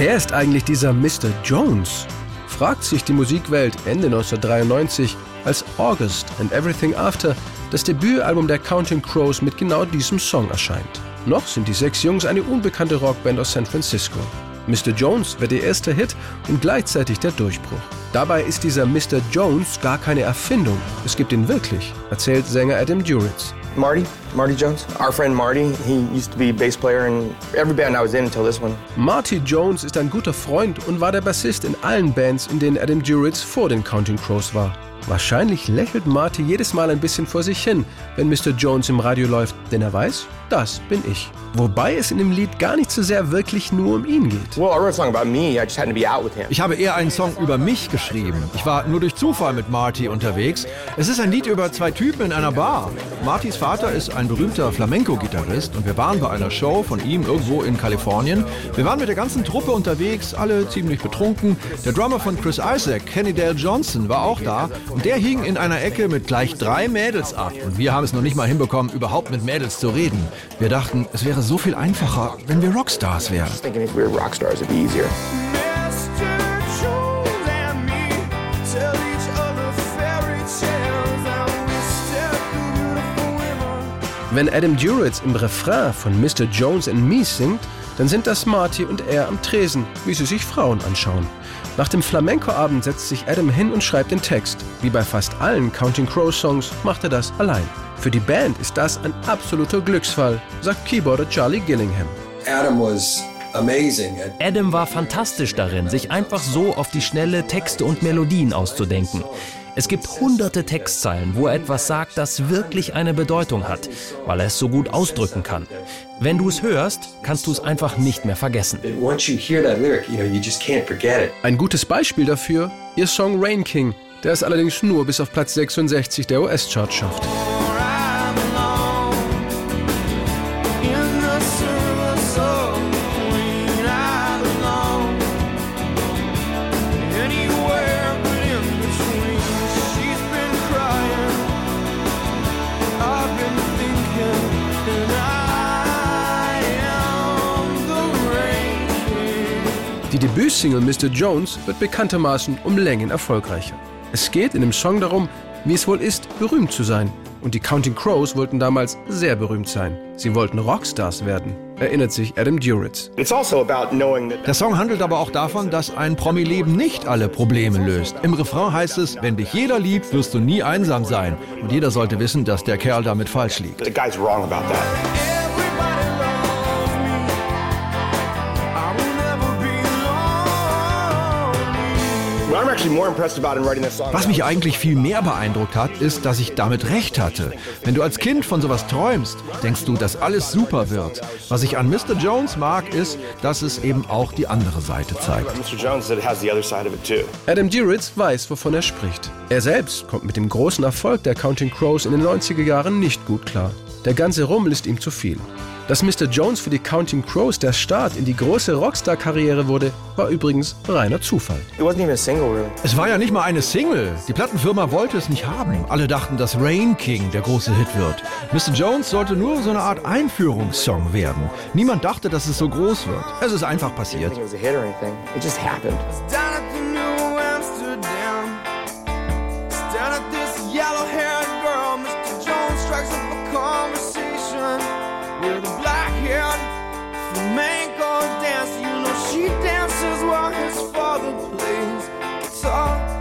Wer ist eigentlich dieser Mr. Jones? Fragt sich die Musikwelt Ende 1993, als August and Everything After das Debütalbum der Counting Crows mit genau diesem Song erscheint. Noch sind die sechs Jungs eine unbekannte Rockband aus San Francisco. Mr. Jones wird ihr erster Hit und gleichzeitig der Durchbruch. Dabei ist dieser Mr. Jones gar keine Erfindung. Es gibt ihn wirklich, erzählt Sänger Adam Duritz. Marty, Marty Jones, our friend Marty, he used to be bass player in every band I was in until this one. Marty Jones ist ein guter Freund und war der Bassist in allen Bands, in denen Adam Duritz vor den Counting Crows war. Wahrscheinlich lächelt Marty jedes Mal ein bisschen vor sich hin, wenn Mr. Jones im Radio läuft, denn er weiß, das bin ich. Wobei es in dem Lied gar nicht so sehr wirklich nur um ihn geht. Ich habe eher einen Song über mich geschrieben. Ich war nur durch Zufall mit Marty unterwegs. Es ist ein Lied über zwei Typen in einer Bar. Martys Vater ist ein berühmter Flamenco-Gitarrist und wir waren bei einer Show von ihm irgendwo in Kalifornien. Wir waren mit der ganzen Truppe unterwegs, alle ziemlich betrunken. Der Drummer von Chris Isaac, Kenny Dale Johnson, war auch da und der hing in einer Ecke mit gleich drei Mädels ab. Und wir haben es noch nicht mal hinbekommen, überhaupt mit Mädels zu reden. Wir dachten, es wäre so viel einfacher, wenn wir Rockstars wären. Wenn Adam Duritz im Refrain von Mr. Jones and Me singt, dann sind das Marty und er am Tresen, wie sie sich Frauen anschauen. Nach dem Flamenco-Abend setzt sich Adam hin und schreibt den Text. Wie bei fast allen Counting Crow-Songs macht er das allein. Für die Band ist das ein absoluter Glücksfall, sagt Keyboarder Charlie Gillingham. Adam was Adam war fantastisch darin, sich einfach so auf die schnelle Texte und Melodien auszudenken. Es gibt hunderte Textzeilen, wo er etwas sagt, das wirklich eine Bedeutung hat, weil er es so gut ausdrücken kann. Wenn du es hörst, kannst du es einfach nicht mehr vergessen. Ein gutes Beispiel dafür, ihr Song Rain King, der es allerdings nur bis auf Platz 66 der US-Chart schafft. Debütsingle Mr. Jones wird bekanntermaßen um Längen erfolgreicher. Es geht in dem Song darum, wie es wohl ist, berühmt zu sein. Und die Counting Crows wollten damals sehr berühmt sein. Sie wollten Rockstars werden, erinnert sich Adam Duritz. Also Der Song handelt aber auch davon, dass ein Promi-Leben nicht alle Probleme löst. Im Refrain heißt es, wenn dich jeder liebt, wirst du nie einsam sein. Und jeder sollte wissen, dass der Kerl damit falsch liegt. Was mich eigentlich viel mehr beeindruckt hat, ist, dass ich damit recht hatte. Wenn du als Kind von sowas träumst, denkst du, dass alles super wird. Was ich an Mr. Jones mag, ist, dass es eben auch die andere Seite zeigt. Adam Duritz weiß, wovon er spricht. Er selbst kommt mit dem großen Erfolg der Counting Crows in den 90er Jahren nicht gut klar. Der ganze Rummel ist ihm zu viel. Dass Mr. Jones für die Counting Crows der Start in die große Rockstar-Karriere wurde, war übrigens reiner Zufall. Es war ja nicht mal eine Single. Die Plattenfirma wollte es nicht haben. Alle dachten, dass Rain King der große Hit wird. Mr. Jones sollte nur so eine Art Einführungssong werden. Niemand dachte, dass es so groß wird. Es ist einfach passiert. Black haired flamenco dancer. You know, she dances while his father plays guitar.